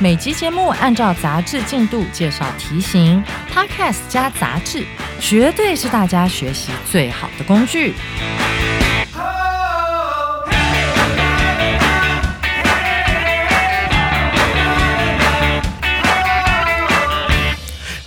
每集节目按照杂志进度介绍题型，Podcast 加杂志，绝对是大家学习最好的工具。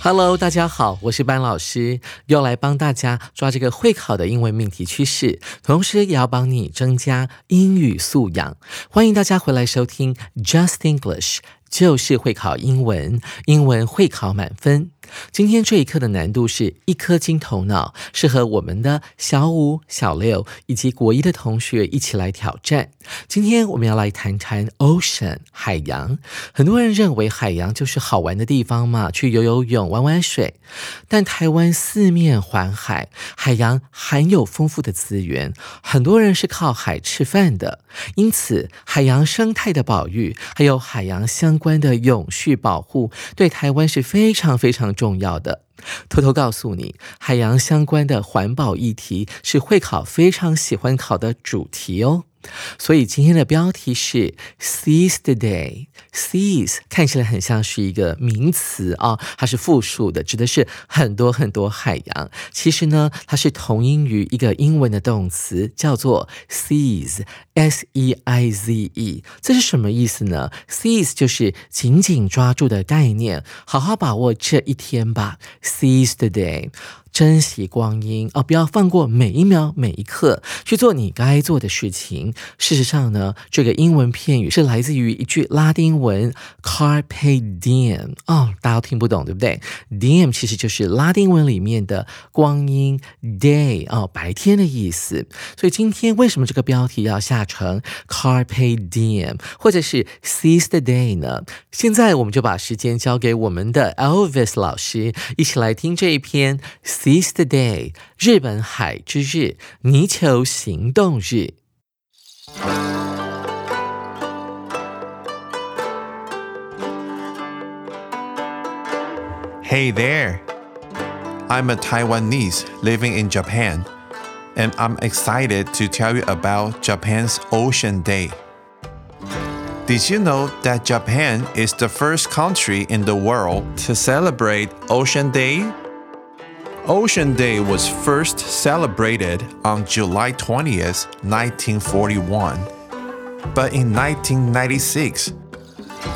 Hello，大家好，我是班老师，又来帮大家抓这个会考的英文命题趋势，同时也要帮你增加英语素养。欢迎大家回来收听 Just English，就是会考英文，英文会考满分。今天这一课的难度是一颗金头脑，适合我们的小五、小六以及国一的同学一起来挑战。今天我们要来谈谈 ocean 海洋。很多人认为海洋就是好玩的地方嘛，去游游泳、玩玩水。但台湾四面环海，海洋含有丰富的资源，很多人是靠海吃饭的。因此，海洋生态的保育，还有海洋相关的永续保护，对台湾是非常非常重要的。偷偷告诉你，海洋相关的环保议题是会考非常喜欢考的主题哦。所以今天的标题是 Seas the day。Seas 看起来很像是一个名词啊，它是复数的，指的是很多很多海洋。其实呢，它是同音于一个英文的动词，叫做 seize，s e i z e。这是什么意思呢？Seize 就是紧紧抓住的概念，好好把握这一天吧。Seize the day。珍惜光阴哦，不要放过每一秒每一刻，去做你该做的事情。事实上呢，这个英文片语是来自于一句拉丁文 “carpe diem” 哦，大家都听不懂对不对？diem 其实就是拉丁文里面的光阴 day 哦，白天的意思。所以今天为什么这个标题要下成 “carpe diem” 或者是 “seize the day” 呢？现在我们就把时间交给我们的 Elvis 老师，一起来听这一篇。Seize the day，日本海之日，泥鳅行动日。Hey there! I'm a Taiwanese living in Japan, and I'm excited to tell you about Japan's Ocean Day. Did you know that Japan is the first country in the world to celebrate Ocean Day? Ocean Day was first celebrated on July 20th, 1941. But in 1996,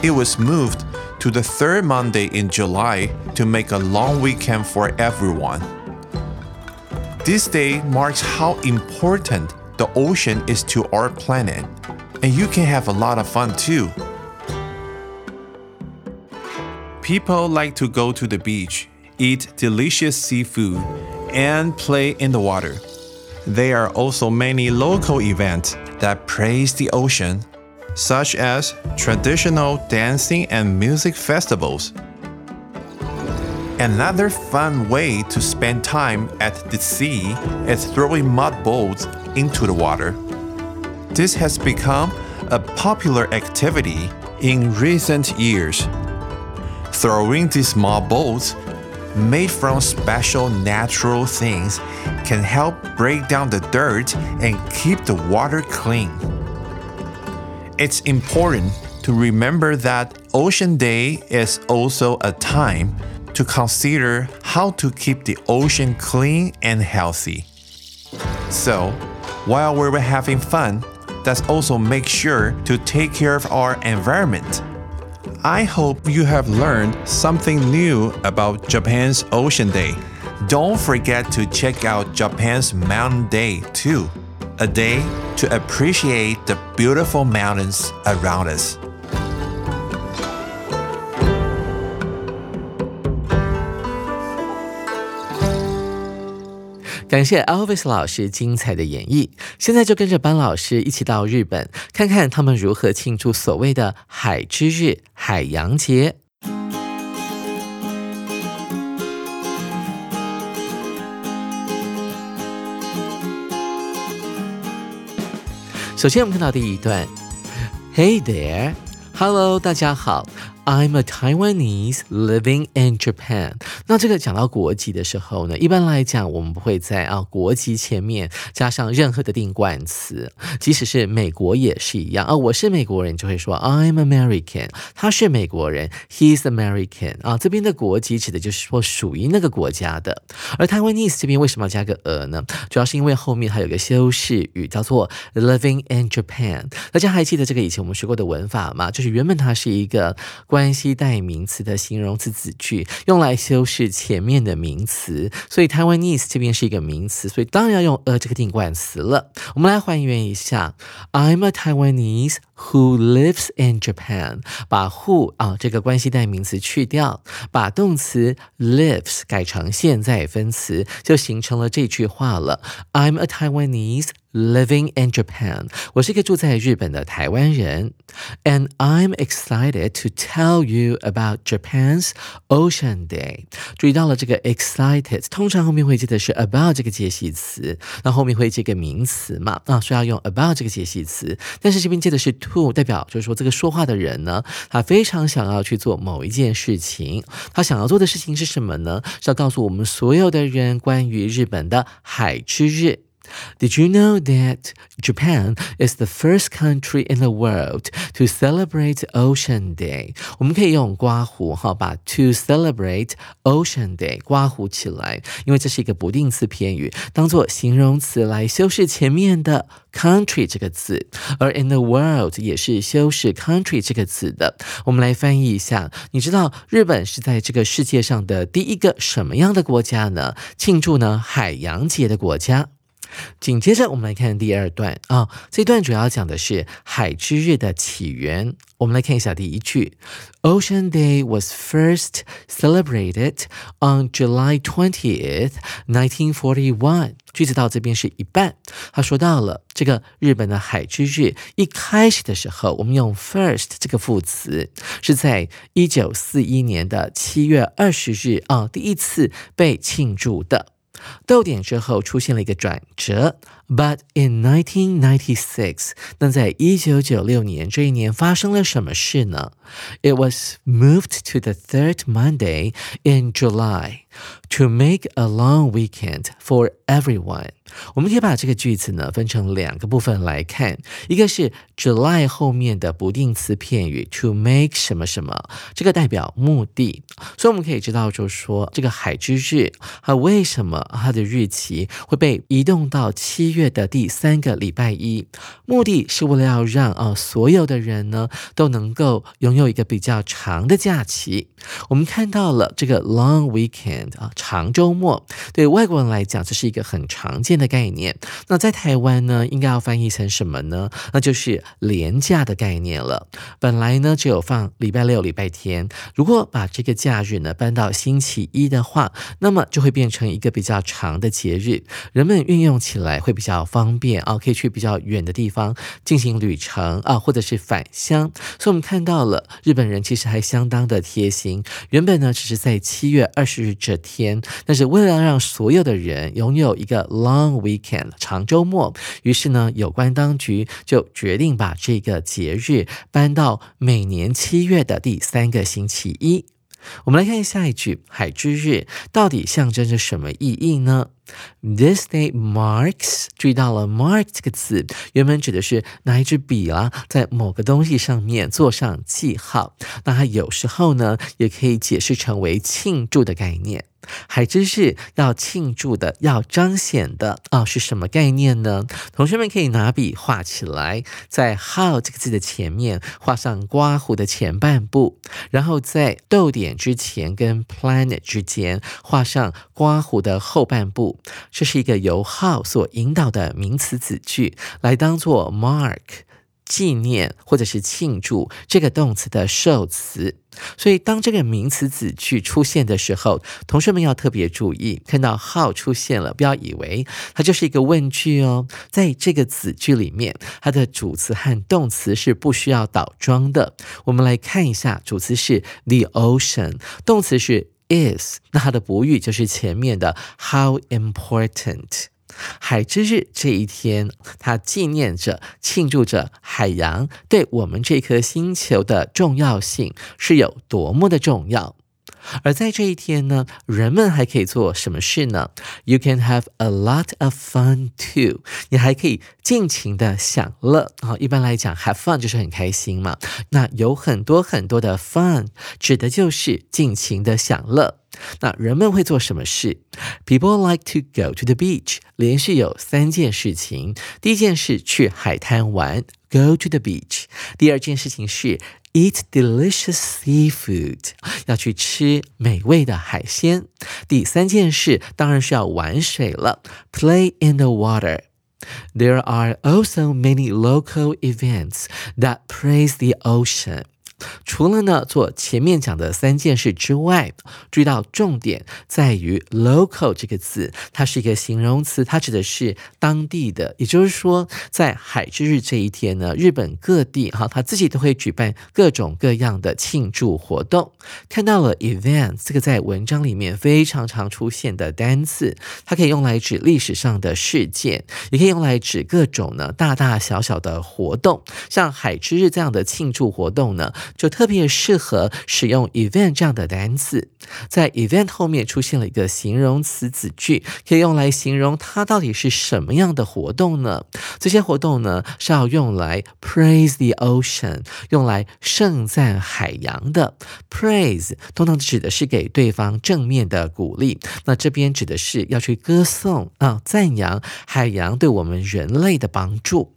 it was moved to the third Monday in July to make a long weekend for everyone. This day marks how important the ocean is to our planet, and you can have a lot of fun too. People like to go to the beach eat delicious seafood, and play in the water. There are also many local events that praise the ocean, such as traditional dancing and music festivals. Another fun way to spend time at the sea is throwing mud balls into the water. This has become a popular activity in recent years. Throwing these small balls made from special natural things can help break down the dirt and keep the water clean. It's important to remember that Ocean Day is also a time to consider how to keep the ocean clean and healthy. So, while we're having fun, let's also make sure to take care of our environment. I hope you have learned something new about Japan's Ocean Day. Don't forget to check out Japan's Mountain Day too, a day to appreciate the beautiful mountains around us. 感谢 elvis 老师精彩的演绎。现在就跟着班老师一起到日本看看他们如何庆祝所谓的海之日海洋节。首先我们看到第一段。Hey there hello 大家好。I'm a Taiwanese living in Japan。那这个讲到国籍的时候呢，一般来讲，我们不会在啊国籍前面加上任何的定冠词，即使是美国也是一样啊。我是美国人，就会说 I'm American。他是美国人，He's American。啊，这边的国籍指的就是说属于那个国家的。而 Taiwanese 这边为什么要加个呃呢？主要是因为后面还有个修饰语叫做 living in Japan。大家还记得这个以前我们学过的文法吗？就是原本它是一个。关系代名词的形容词子句，用来修饰前面的名词，所以 Taiwanese 这边是一个名词，所以当然要用 a 这个定冠词了。我们来还原一下，I'm a Taiwanese who lives in Japan。把 who 啊这个关系代名词去掉，把动词 lives 改成现在分词，就形成了这句话了。I'm a Taiwanese。Living in Japan，我是一个住在日本的台湾人，and I'm excited to tell you about Japan's Ocean Day。注意到了这个 excited，通常后面会接的是 about 这个介系词，那后面会接个名词嘛？啊，所以要用 about 这个介系词。但是这边接的是 to，代表就是说这个说话的人呢，他非常想要去做某一件事情。他想要做的事情是什么呢？是要告诉我们所有的人关于日本的海之日。Did you know that Japan is the first country in the world to celebrate Ocean Day？我们可以用刮胡哈把 to celebrate Ocean Day 刮胡起来，因为这是一个不定词片语，当做形容词来修饰前面的 country 这个词，而 in the world 也是修饰 country 这个词的。我们来翻译一下，你知道日本是在这个世界上的第一个什么样的国家呢？庆祝呢海洋节的国家。紧接着，我们来看第二段啊。这段主要讲的是海之日的起源。我们来看一下第一句：Ocean Day was first celebrated on July twentieth, nineteen forty-one。句子到这边是一半。他说到了这个日本的海之日，一开始的时候，我们用 first 这个副词，是在一九四一年的七月二十日啊，第一次被庆祝的。逗点之后出现了一个转折，But in 1996，那在一九九六年这一年发生了什么事呢？It was moved to the third Monday in July To make a long weekend for everyone。我们可以把这个句子呢分成两个部分来看，一个是 July 后面的不定词片语 to make 什么什么，这个代表目的，所以我们可以知道，就是说这个海之日，它为什么它的日期会被移动到七月的第三个礼拜一，目的是为了要让啊所有的人呢都能够拥有一个比较长的假期。我们看到了这个 long weekend 啊长周末，对外国人来讲这是一个很常见。的概念，那在台湾呢，应该要翻译成什么呢？那就是廉价的概念了。本来呢，只有放礼拜六、礼拜天。如果把这个假日呢搬到星期一的话，那么就会变成一个比较长的节日，人们运用起来会比较方便啊，可以去比较远的地方进行旅程啊，或者是返乡。所以，我们看到了日本人其实还相当的贴心。原本呢，只是在七月二十日天，但是为了让所有的人拥有一个 long Weekend 长周末，于是呢，有关当局就决定把这个节日搬到每年七月的第三个星期一。我们来看下一句，海之日到底象征着什么意义呢？This day marks，注意到了 mark 这个词，原本指的是拿一支笔啊，在某个东西上面做上记号。那它有时候呢，也可以解释成为庆祝的概念。还真是要庆祝的、要彰显的啊，是什么概念呢？同学们可以拿笔画起来，在 how 这个字的前面画上刮胡的前半部，然后在逗点之前跟 planet 之间画上刮胡的后半部。这是一个由 how 所引导的名词子句，来当做 mark。纪念或者是庆祝这个动词的受词，所以当这个名词子句出现的时候，同学们要特别注意，看到 how 出现了，不要以为它就是一个问句哦。在这个子句里面，它的主词和动词是不需要倒装的。我们来看一下，主词是 the ocean，动词是 is，那它的补语就是前面的 how important。海之日这一天，它纪念着、庆祝着海洋对我们这颗星球的重要性是有多么的重要。而在这一天呢，人们还可以做什么事呢？You can have a lot of fun too。你还可以尽情的享乐啊。一般来讲，have fun 就是很开心嘛。那有很多很多的 fun，指的就是尽情的享乐。那人们会做什么事？People like to go to the beach。连续有三件事情。第一件事去海滩玩，go to the beach。第二件事情是 eat delicious seafood，要去吃美味的海鲜。第三件事当然是要玩水了，play in the water。There are also many local events that praise the ocean. 除了呢做前面讲的三件事之外，注意到重点在于 local 这个字，它是一个形容词，它指的是当地的。也就是说，在海之日这一天呢，日本各地哈，他自己都会举办各种各样的庆祝活动。看到了 event 这个在文章里面非常常出现的单词，它可以用来指历史上的事件，也可以用来指各种呢大大小小的活动。像海之日这样的庆祝活动呢。就特别适合使用 event 这样的单词，在 event 后面出现了一个形容词子句，可以用来形容它到底是什么样的活动呢？这些活动呢是要用来 praise the ocean，用来盛赞海洋的。praise 通常指的是给对方正面的鼓励，那这边指的是要去歌颂啊，赞扬海洋对我们人类的帮助。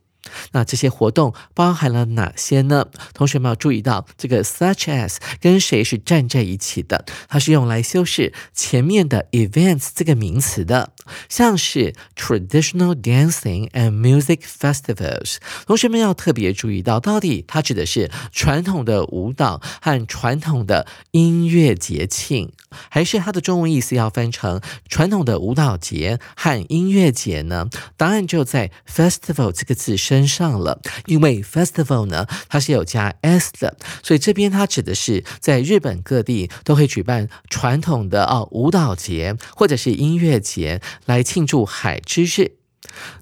那这些活动包含了哪些呢？同学们要注意到，这个 such as 跟谁是站在一起的？它是用来修饰前面的 events 这个名词的，像是 traditional dancing and music festivals。同学们要特别注意到，到底它指的是传统的舞蹈和传统的音乐节庆，还是它的中文意思要翻成传统的舞蹈节和音乐节呢？答案就在 festival 这个字身。上了，因为 festival 呢，它是有加 s 的，所以这边它指的是在日本各地都会举办传统的哦舞蹈节或者是音乐节来庆祝海之日。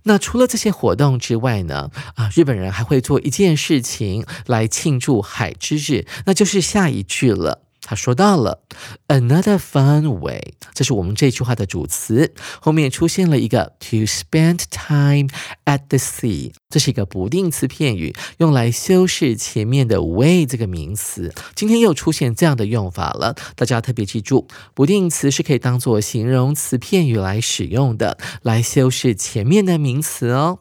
那除了这些活动之外呢，啊，日本人还会做一件事情来庆祝海之日，那就是下一句了。他说到了 another fun way，这是我们这句话的主词，后面出现了一个 to spend time at the sea，这是一个不定词片语，用来修饰前面的 way 这个名词。今天又出现这样的用法了，大家特别记住，不定词是可以当做形容词片语来使用的，来修饰前面的名词哦。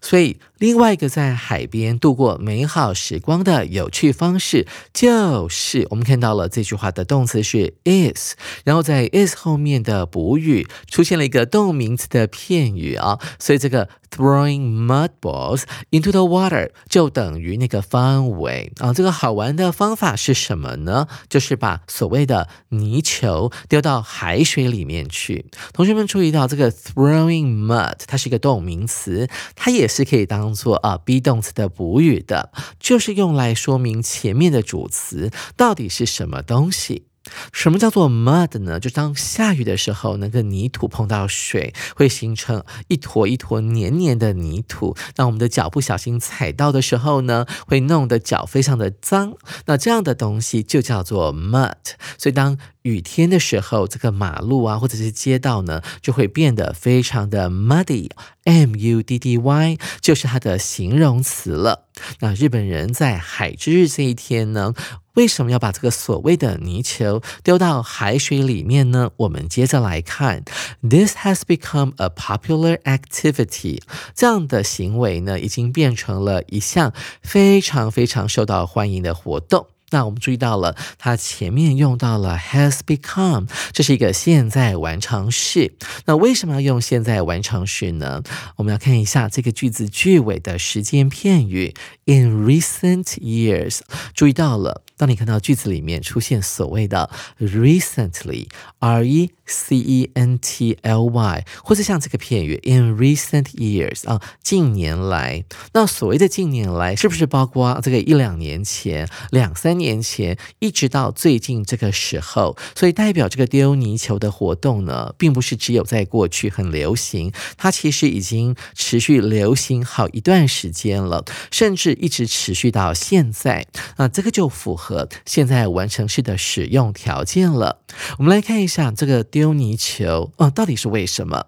所以，另外一个在海边度过美好时光的有趣方式，就是我们看到了这句话的动词是 is，然后在 is 后面的补语出现了一个动名词的片语啊，所以这个。Throwing mud balls into the water 就等于那个 fun way 啊，这个好玩的方法是什么呢？就是把所谓的泥球丢到海水里面去。同学们注意到这个 throwing mud，它是一个动名词，它也是可以当做啊 be 动词的补语的，就是用来说明前面的主词到底是什么东西。什么叫做 mud 呢？就当下雨的时候，那个泥土碰到水，会形成一坨一坨黏黏的泥土。那我们的脚不小心踩到的时候呢，会弄得脚非常的脏。那这样的东西就叫做 mud。所以当雨天的时候，这个马路啊，或者是街道呢，就会变得非常的 muddy，m u d d y 就是它的形容词了。那日本人在海之日这一天呢，为什么要把这个所谓的泥球丢到海水里面呢？我们接着来看，This has become a popular activity，这样的行为呢，已经变成了一项非常非常受到欢迎的活动。那我们注意到了，它前面用到了 has become，这是一个现在完成式。那为什么要用现在完成式呢？我们要看一下这个句子句尾的时间片语 in recent years。注意到了，当你看到句子里面出现所谓的 recently，r e c e n t l y，或者像这个片语 in recent years 啊，近年来。那所谓的近年来，是不是包括这个一两年前、两三年前，一直到最近这个时候？所以代表这个丢泥球的活动呢，并不是只有在过去很流行，它其实已经持续流行好一段时间了，甚至一直持续到现在。那这个就符合现在完成式的使用条件了。我们来看一下这个丢泥球，哦，到底是为什么？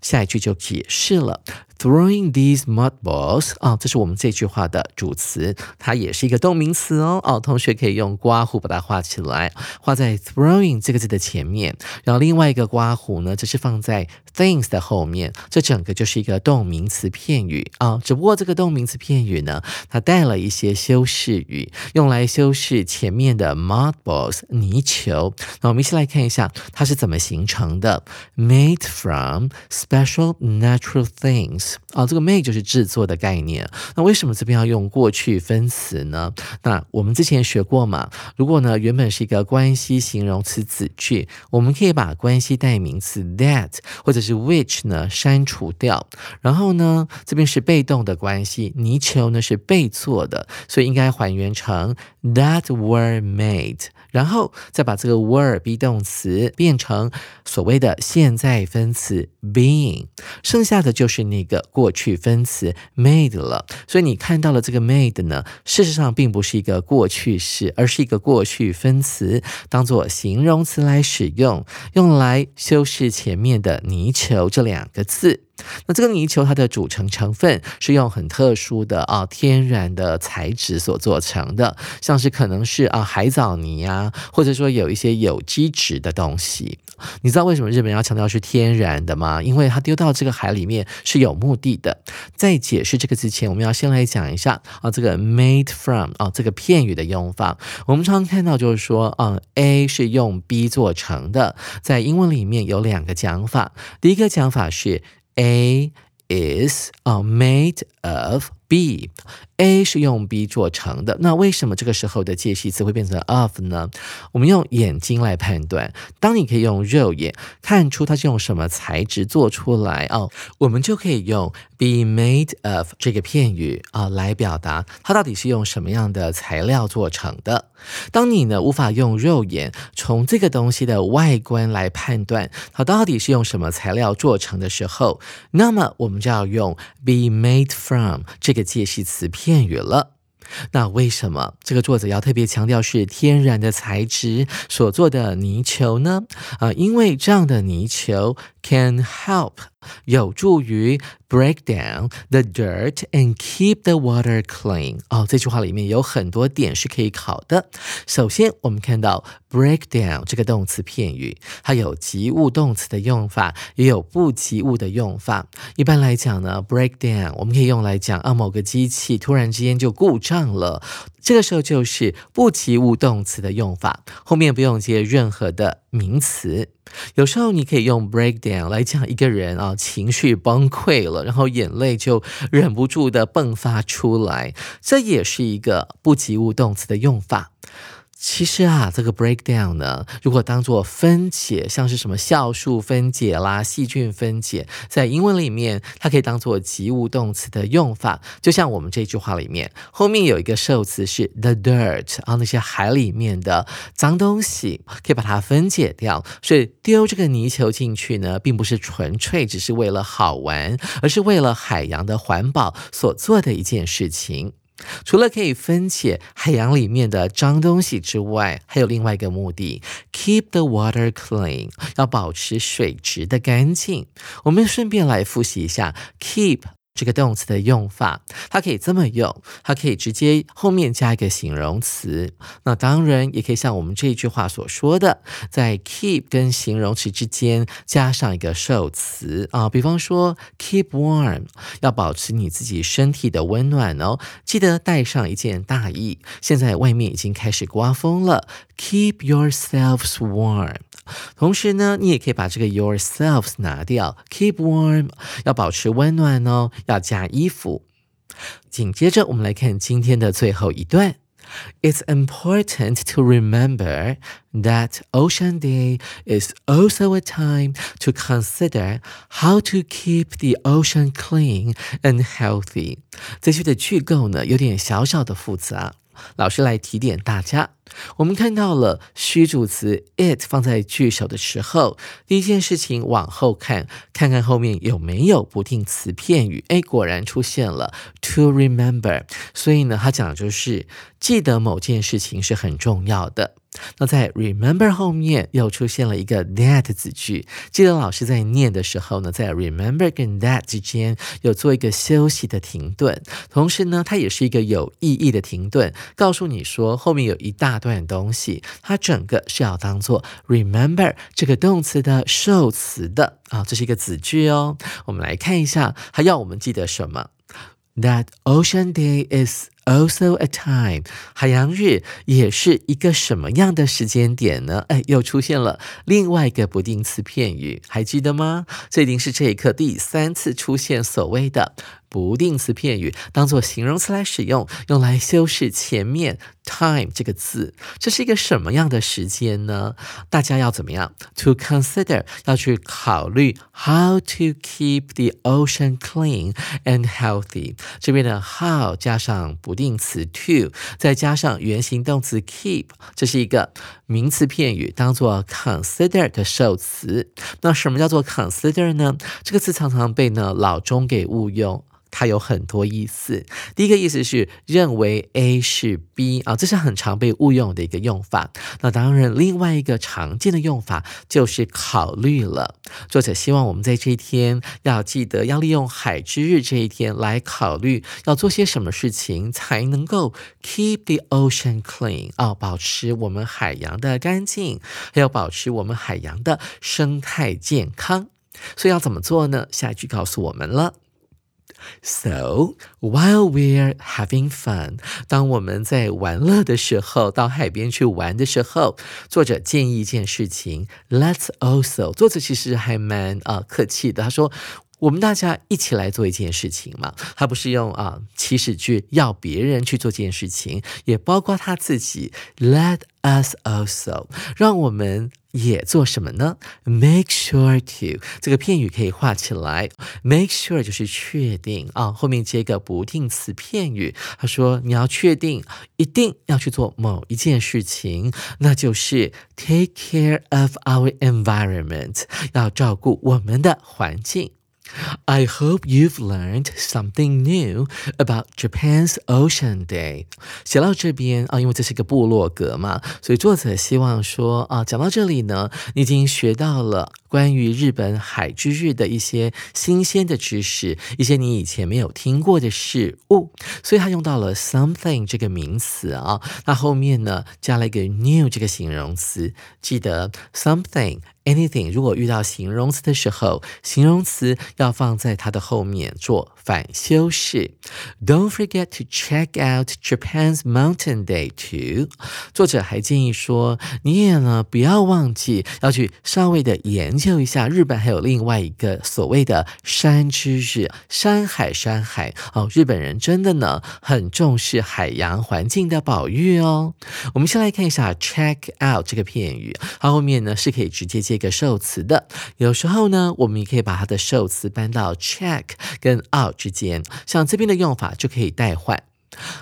下一句就解释了。Throwing these mud balls 啊，这是我们这句话的主词，它也是一个动名词哦。哦，同学可以用刮胡把它画起来，画在 throwing 这个字的前面。然后另外一个刮胡呢，就是放在 things 的后面。这整个就是一个动名词片语啊。只不过这个动名词片语呢，它带了一些修饰语，用来修饰前面的 mud balls 泥球。那我们一起来看一下它是怎么形成的：made from special natural things。啊，这个 make 就是制作的概念。那为什么这边要用过去分词呢？那我们之前学过嘛？如果呢原本是一个关系形容词子句，我们可以把关系代名词 that 或者是 which 呢删除掉。然后呢这边是被动的关系，泥球呢是被做的，所以应该还原成 that were made。然后再把这个 were be 动词变成所谓的现在分词 being，剩下的就是那个过去分词 made 了。所以你看到了这个 made 呢，事实上并不是一个过去式，而是一个过去分词，当做形容词来使用，用来修饰前面的泥球这两个字。那这个泥球它的组成成分是用很特殊的啊天然的材质所做成的，像是可能是啊海藻泥啊，或者说有一些有机质的东西。你知道为什么日本要强调是天然的吗？因为它丢到这个海里面是有目的的。在解释这个之前，我们要先来讲一下啊这个 made from 啊这个片语的用法。我们常常看到就是说啊 A 是用 B 做成的，在英文里面有两个讲法。第一个讲法是。A is uh, made of B。A 是用 B 做成的，那为什么这个时候的介系词会变成 of 呢？我们用眼睛来判断。当你可以用肉眼看出它是用什么材质做出来哦，我们就可以用 be made of 这个片语啊来表达它到底是用什么样的材料做成的。当你呢无法用肉眼从这个东西的外观来判断它到底是用什么材料做成的时候，那么我们就要用 be made from 这个介系词片。片语了，那为什么这个作者要特别强调是天然的材质所做的泥球呢？啊，因为这样的泥球 can help 有助于。Break down the dirt and keep the water clean。哦，这句话里面有很多点是可以考的。首先，我们看到 break down 这个动词片语，它有及物动词的用法，也有不及物的用法。一般来讲呢，break down 我们可以用来讲啊，某个机器突然之间就故障了，这个时候就是不及物动词的用法，后面不用接任何的名词。有时候你可以用 break down 来讲一个人啊，情绪崩溃了。然后眼泪就忍不住的迸发出来，这也是一个不及物动词的用法。其实啊，这个 breakdown 呢，如果当做分解，像是什么酵素分解啦、细菌分解，在英文里面，它可以当做及物动词的用法。就像我们这句话里面，后面有一个受词是 the dirt 啊，那些海里面的脏东西，可以把它分解掉。所以丢这个泥球进去呢，并不是纯粹只是为了好玩，而是为了海洋的环保所做的一件事情。除了可以分解海洋里面的脏东西之外，还有另外一个目的：keep the water clean，要保持水质的干净。我们顺便来复习一下 keep。这个动词的用法，它可以这么用，它可以直接后面加一个形容词。那当然也可以像我们这句话所说的，在 keep 跟形容词之间加上一个受词啊。比方说 keep warm，要保持你自己身体的温暖哦，记得带上一件大衣。现在外面已经开始刮风了，keep yourselves warm。同时呢，你也可以把这个 yourselves 拿掉，keep warm，要保持温暖哦，要加衣服。紧接着，我们来看今天的最后一段。 It's important to remember that Ocean Day is also a time to consider how to keep the ocean clean and healthy。这句的句构呢，有点小小的复杂。 老师来提点大家，我们看到了虚主词 it 放在句首的时候，第一件事情往后看，看看后面有没有不定词片语。哎，果然出现了 to remember，所以呢，它讲的就是记得某件事情是很重要的。那在 remember 后面又出现了一个 that 子句，记得老师在念的时候呢，在 remember 跟 that 之间有做一个休息的停顿，同时呢，它也是一个有意义的停顿，告诉你说后面有一大段东西，它整个是要当做 remember 这个动词的受词的啊，这是一个子句哦。我们来看一下，它要我们记得什么？That Ocean Day is Also a time，海洋日也是一个什么样的时间点呢？哎，又出现了另外一个不定词片语，还记得吗？这一定是这一课第三次出现所谓的不定词片语，当做形容词来使用，用来修饰前面 time 这个字。这是一个什么样的时间呢？大家要怎么样？To consider，要去考虑 how to keep the ocean clean and healthy。这边的 how 加上不。定词 to 再加上原形动词 keep，这是一个名词片语，当做 consider 的受词。那什么叫做 consider 呢？这个词常常被呢老中给误用。它有很多意思。第一个意思是认为 A 是 B 啊，这是很常被误用的一个用法。那当然，另外一个常见的用法就是考虑了。作者希望我们在这一天要记得要利用海之日这一天来考虑要做些什么事情才能够 keep the ocean clean 啊，保持我们海洋的干净，还有保持我们海洋的生态健康。所以要怎么做呢？下一句告诉我们了。So while we're having fun，当我们在玩乐的时候，到海边去玩的时候，作者建议一件事情：Let's also。作者其实还蛮啊客气的，他说。我们大家一起来做一件事情嘛，他不是用啊祈使句要别人去做这件事情，也包括他自己。Let us also，让我们也做什么呢？Make sure to 这个片语可以画起来。Make sure 就是确定啊，后面接个不定词片语。他说你要确定，一定要去做某一件事情，那就是 take care of our environment，要照顾我们的环境。I hope you've learned something new about Japan's Ocean Day。写到这边啊，因为这是一个部落格嘛，所以作者希望说啊，讲到这里呢，你已经学到了 关于日本海之日的一些新鲜的知识，一些你以前没有听过的事物。所以他用到了 something 这个名词啊，那后面呢加了一个 new 这个形容词，记得 something。Anything，如果遇到形容词的时候，形容词要放在它的后面做反修饰。Don't forget to check out Japan's Mountain Day too。作者还建议说，你也呢不要忘记要去稍微的研究一下日本还有另外一个所谓的山之日，山海山海哦，日本人真的呢很重视海洋环境的保育哦。我们先来看一下 check out 这个片语，它后面呢是可以直接接。个受词的，有时候呢，我们也可以把它的受词搬到 check 跟 out 之间，像这边的用法就可以代换。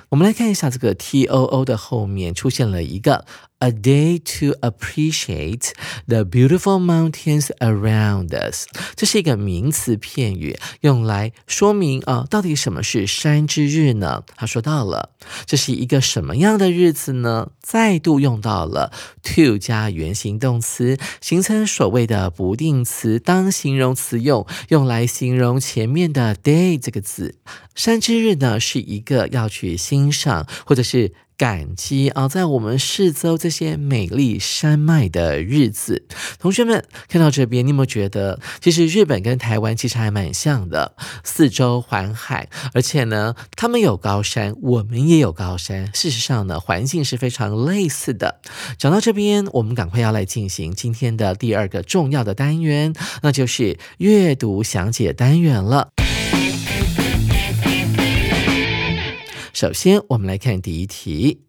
我们来看一下这个 T O O 的后面出现了一个。A day to appreciate the beautiful mountains around us，这是一个名词片语，用来说明啊，到底什么是山之日呢？他说到了，这是一个什么样的日子呢？再度用到了 to 加原形动词，形成所谓的不定词当形容词用，用来形容前面的 day 这个字。山之日呢，是一个要去欣赏或者是。感激啊，在我们四周这些美丽山脉的日子，同学们看到这边，你有没有觉得，其实日本跟台湾其实还蛮像的，四周环海，而且呢，他们有高山，我们也有高山，事实上呢，环境是非常类似的。讲到这边，我们赶快要来进行今天的第二个重要的单元，那就是阅读详解单元了。首先，我们来看第一题。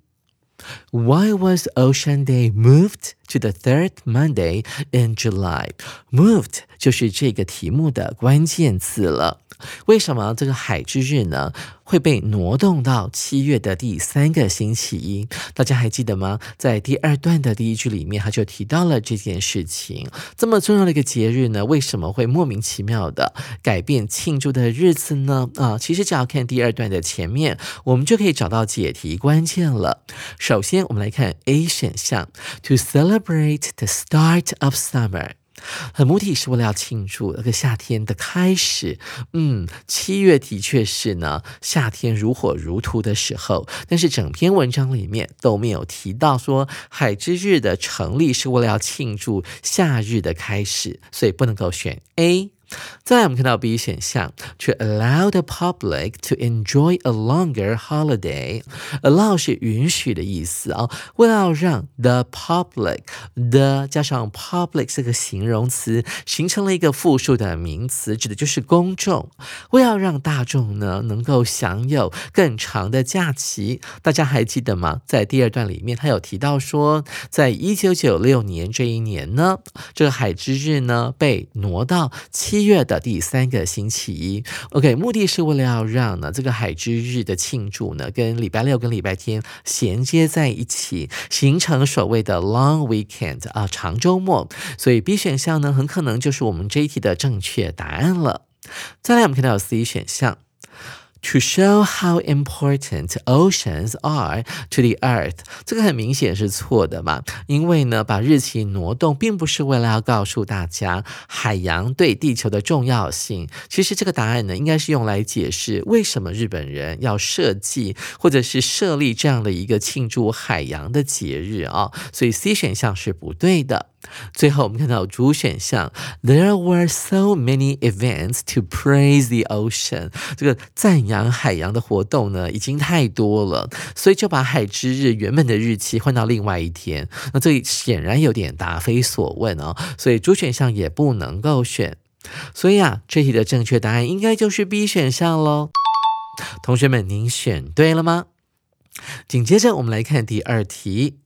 Why was Ocean Day moved to the third Monday in July? Moved 就是这个题目的关键词了。为什么这个海之日呢会被挪动到七月的第三个星期一？大家还记得吗？在第二段的第一句里面，他就提到了这件事情。这么重要的一个节日呢，为什么会莫名其妙的改变庆祝的日子呢？啊，其实只要看第二段的前面，我们就可以找到解题关键了。首先，我们来看 A 选项，To celebrate the start of summer。很目的是为了要庆祝那个夏天的开始。嗯，七月的确是呢，夏天如火如荼的时候。但是整篇文章里面都没有提到说海之日的成立是为了要庆祝夏日的开始，所以不能够选 A。再来，我们看到 B 选项，to allow the public to enjoy a longer holiday。allow 是允许的意思啊，为了让 the public，the 加上 public 这个形容词，形成了一个复数的名词，指的就是公众。为了让大众呢能够享有更长的假期，大家还记得吗？在第二段里面，他有提到说，在一九九六年这一年呢，这个海之日呢被挪到七。七月的第三个星期一，OK，目的是为了要让呢这个海之日的庆祝呢跟礼拜六跟礼拜天衔接在一起，形成所谓的 long weekend 啊长周末，所以 B 选项呢很可能就是我们这一题的正确答案了。再来，我们看到 C 选项。To show how important oceans are to the Earth，这个很明显是错的嘛？因为呢，把日期挪动并不是为了要告诉大家海洋对地球的重要性。其实这个答案呢，应该是用来解释为什么日本人要设计或者是设立这样的一个庆祝海洋的节日啊。所以 C 选项是不对的。最后我们看到主选项，There were so many events to praise the ocean。这个赞扬海洋的活动呢，已经太多了，所以就把海之日原本的日期换到另外一天。那这里显然有点答非所问哦，所以主选项也不能够选。所以啊，这题的正确答案应该就是 B 选项喽。同学们，您选对了吗？紧接着我们来看第二题。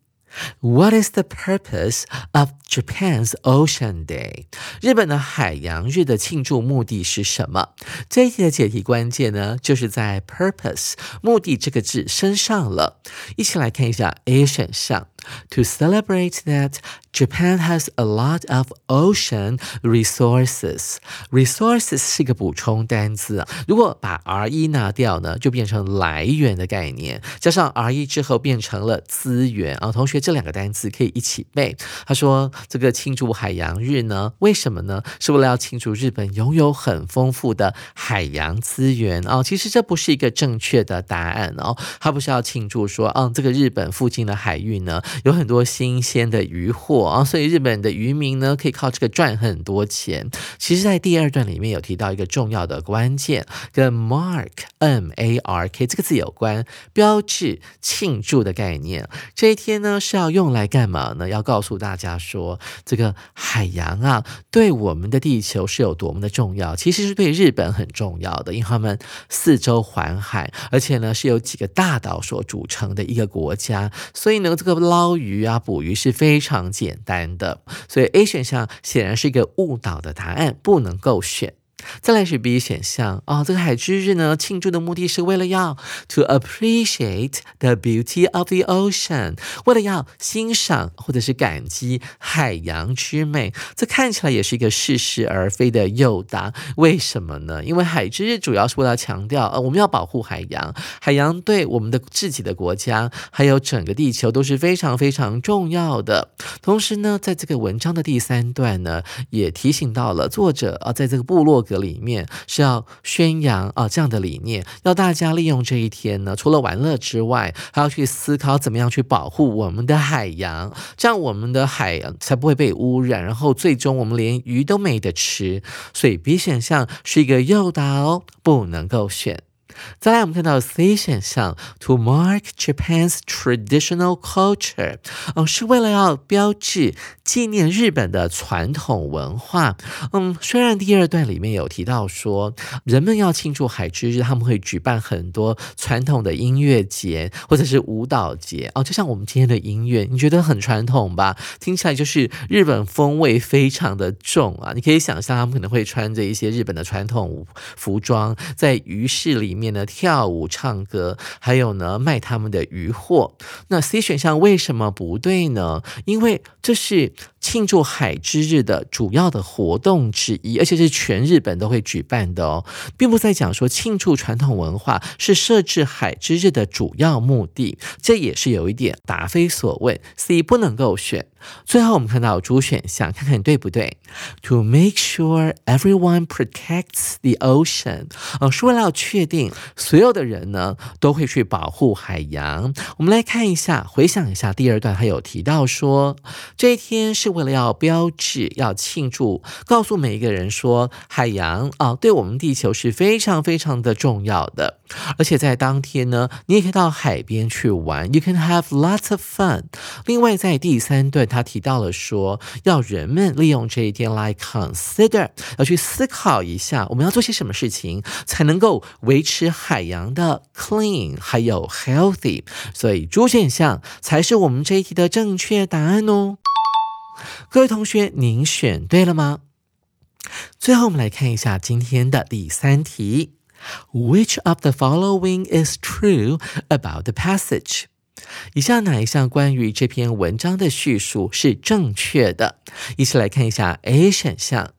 What is the purpose of Japan's Ocean Day？日本的海洋日的庆祝目的是什么？这一题的解题关键呢，就是在 purpose 目的这个字身上了。一起来看一下 A 选项，To celebrate that Japan has a lot of ocean resources。resources 是一个补充单词，如果把 r e 拿掉呢，就变成来源的概念，加上 r e 之后变成了资源啊，同学。这两个单词可以一起背。他说：“这个庆祝海洋日呢，为什么呢？是为了要庆祝日本拥有很丰富的海洋资源哦。其实这不是一个正确的答案哦。他不是要庆祝说，嗯，这个日本附近的海域呢，有很多新鲜的渔获啊，所以日本的渔民呢，可以靠这个赚很多钱。其实，在第二段里面有提到一个重要的关键，跟 mark m a r k 这个字有关，标志、庆祝的概念。这一天呢。”是要用来干嘛呢？要告诉大家说，这个海洋啊，对我们的地球是有多么的重要。其实是对日本很重要的，因为他们四周环海，而且呢是由几个大岛所组成的一个国家，所以呢这个捞捞鱼啊、捕鱼是非常简单的。所以 A 选项显然是一个误导的答案，不能够选。再来是 B 选项啊，这个海之日呢，庆祝的目的是为了要 to appreciate the beauty of the ocean，为了要欣赏或者是感激海洋之美。这看起来也是一个似是而非的诱答，为什么呢？因为海之日主要是为了强调，呃，我们要保护海洋，海洋对我们的自己的国家还有整个地球都是非常非常重要的。同时呢，在这个文章的第三段呢，也提醒到了作者啊，在这个部落。的理念是要宣扬啊这样的理念，要大家利用这一天呢，除了玩乐之外，还要去思考怎么样去保护我们的海洋，这样我们的海洋才不会被污染，然后最终我们连鱼都没得吃。所以 B 选项是一个诱导，不能够选。再来，我们看到 C 选项，to mark Japan's traditional culture，哦，是为了要标志纪念日本的传统文化。嗯，虽然第二段里面有提到说，人们要庆祝海之日，他们会举办很多传统的音乐节或者是舞蹈节哦，就像我们今天的音乐，你觉得很传统吧？听起来就是日本风味非常的重啊！你可以想象，他们可能会穿着一些日本的传统服装，在鱼市里面面呢跳舞、唱歌，还有呢卖他们的鱼货。那 C 选项为什么不对呢？因为这是。庆祝海之日的主要的活动之一，而且是全日本都会举办的哦，并不在讲说庆祝传统文化是设置海之日的主要目的，这也是有一点答非所问，C 不能够选。最后我们看到主选项，看看对不对？To make sure everyone protects the ocean，呃，是为了要确定所有的人呢都会去保护海洋。我们来看一下，回想一下第二段，他有提到说这一天是。为了要标志、要庆祝，告诉每一个人说，海洋啊，对我们地球是非常非常的重要的。而且在当天呢，你也可以到海边去玩，You can have lots of fun。另外，在第三段，他提到了说，要人们利用这一天来 consider，要去思考一下，我们要做些什么事情才能够维持海洋的 clean 还有 healthy。所以，主选项才是我们这一题的正确答案哦。各位同学，您选对了吗？最后，我们来看一下今天的第三题：Which of the following is true about the passage？以下哪一项关于这篇文章的叙述是正确的？一起来看一下 A 选项。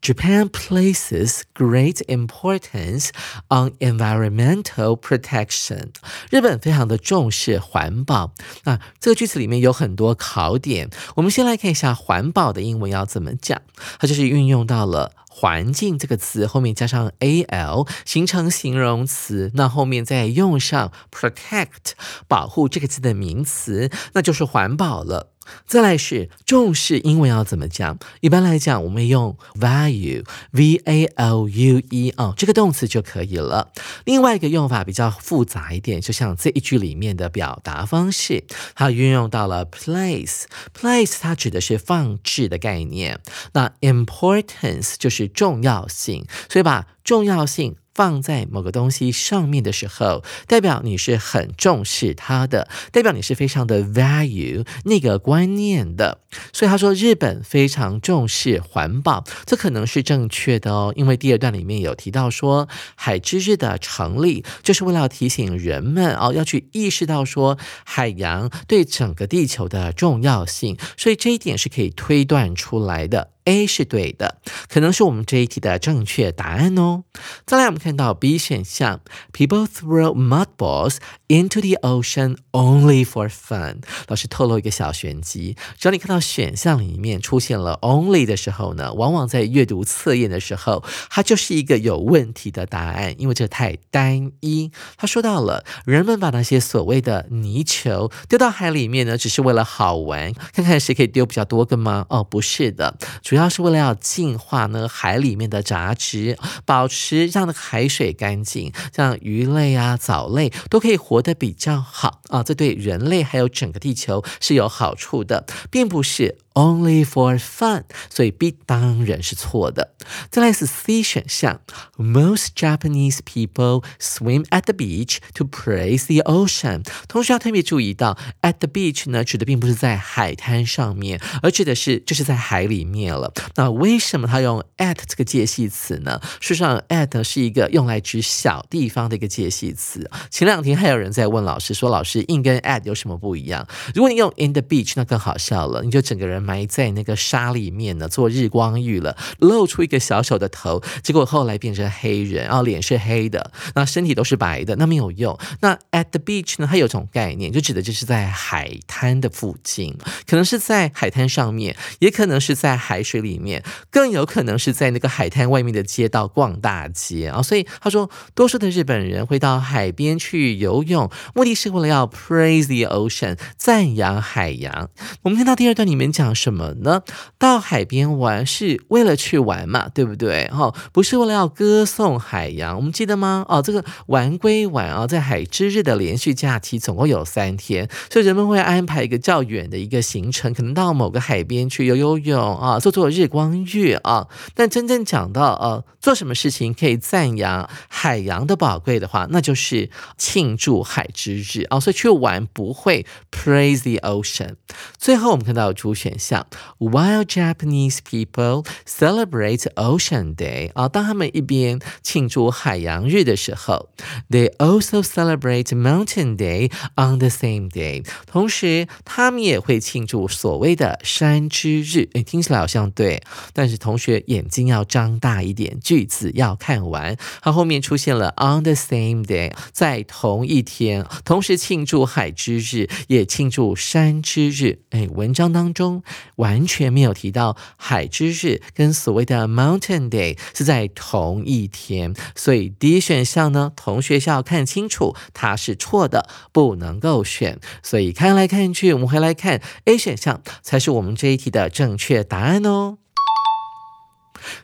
Japan places great importance on environmental protection。日本非常的重视环保。那这个句子里面有很多考点，我们先来看一下环保的英文要怎么讲。它就是运用到了环境这个词后面加上 al 形成形容词，那后面再用上 protect 保护这个字的名词，那就是环保了。再来是重视，英文要怎么讲？一般来讲，我们用 value，v a l u e 啊，这个动词就可以了。另外一个用法比较复杂一点，就像这一句里面的表达方式，它运用到了 place，place 它指的是放置的概念。那 importance 就是重要性，所以把重要性。放在某个东西上面的时候，代表你是很重视它的，代表你是非常的 value 那个观念的。所以他说日本非常重视环保，这可能是正确的哦。因为第二段里面有提到说，海之日的成立就是为了提醒人们哦，要去意识到说海洋对整个地球的重要性。所以这一点是可以推断出来的。A 是对的，可能是我们这一题的正确答案哦。再来，我们看到 B 选项，People throw mud balls into the ocean only for fun。老师透露一个小玄机，只要你看到选项里面出现了 only 的时候呢，往往在阅读测验的时候，它就是一个有问题的答案，因为这太单一。他说到了，人们把那些所谓的泥球丢到海里面呢，只是为了好玩，看看谁可以丢比较多个吗？哦，不是的。主要是为了要净化呢海里面的杂质，保持让那个海水干净，让鱼类啊、藻类都可以活得比较好啊，这对人类还有整个地球是有好处的，并不是。Only for fun，所以 B 当然是错的。再来是 C 选项，Most Japanese people swim at the beach to praise the ocean。同时要特别注意到，at the beach 呢，指的并不是在海滩上面，而指的是就是在海里面了。那为什么他用 at 这个介系词呢？事实上，at 是一个用来指小地方的一个介系词。前两天还有人在问老师说，老师 in 跟 at 有什么不一样？如果你用 in the beach，那更好笑了，你就整个人。埋在那个沙里面呢，做日光浴了，露出一个小小的头，结果后来变成黑人，然后脸是黑的，那身体都是白的，那没有用。那 at the beach 呢，它有种概念，就指的就是在海滩的附近，可能是在海滩上面，也可能是在海水里面，更有可能是在那个海滩外面的街道逛大街啊。所以他说，多数的日本人会到海边去游泳，目的是为了要 praise the ocean，赞扬海洋。我们看到第二段里面讲。什么呢？到海边玩是为了去玩嘛，对不对？哈，不是为了要歌颂海洋。我们记得吗？哦，这个玩归玩啊，在海之日的连续假期总共有三天，所以人们会安排一个较远的一个行程，可能到某个海边去游游泳啊，做做日光浴啊。但真正讲到呃，做什么事情可以赞扬海洋的宝贵的话，那就是庆祝海之日啊。所以去玩不会 praise the ocean。最后我们看到主选像，While Japanese people celebrate Ocean Day 啊，当他们一边庆祝海洋日的时候，They also celebrate Mountain Day on the same day。同时，他们也会庆祝所谓的山之日。诶，听起来好像对，但是同学眼睛要张大一点，句子要看完。它后面出现了 on the same day，在同一天，同时庆祝海之日，也庆祝山之日。诶，文章当中完全没有提到海之日跟所谓的 Mountain Day 是在同一天，所以 D 选项呢，同学是要看清楚，它是错的，不能够选。所以看来看去，我们回来看 A 选项才是我们这一题的正确答案哦。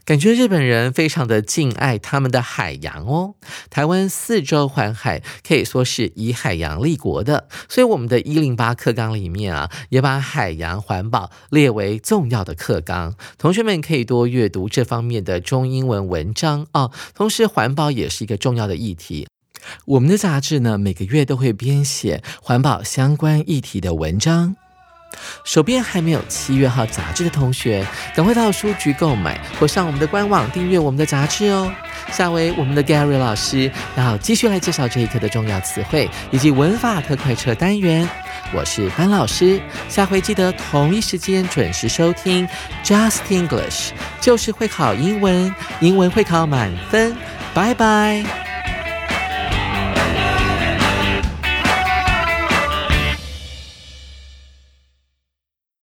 感觉日本人非常的敬爱他们的海洋哦。台湾四周环海，可以说是以海洋立国的，所以我们的一零八课纲里面啊，也把海洋环保列为重要的课纲。同学们可以多阅读这方面的中英文文章哦。同时，环保也是一个重要的议题。我们的杂志呢，每个月都会编写环保相关议题的文章。手边还没有七月号杂志的同学，赶快到书局购买，或上我们的官网订阅我们的杂志哦。下回我们的 Gary 老师要继续来介绍这一课的重要词汇以及文法特快车单元。我是班老师，下回记得同一时间准时收听 Just English，就是会考英文，英文会考满分。拜拜。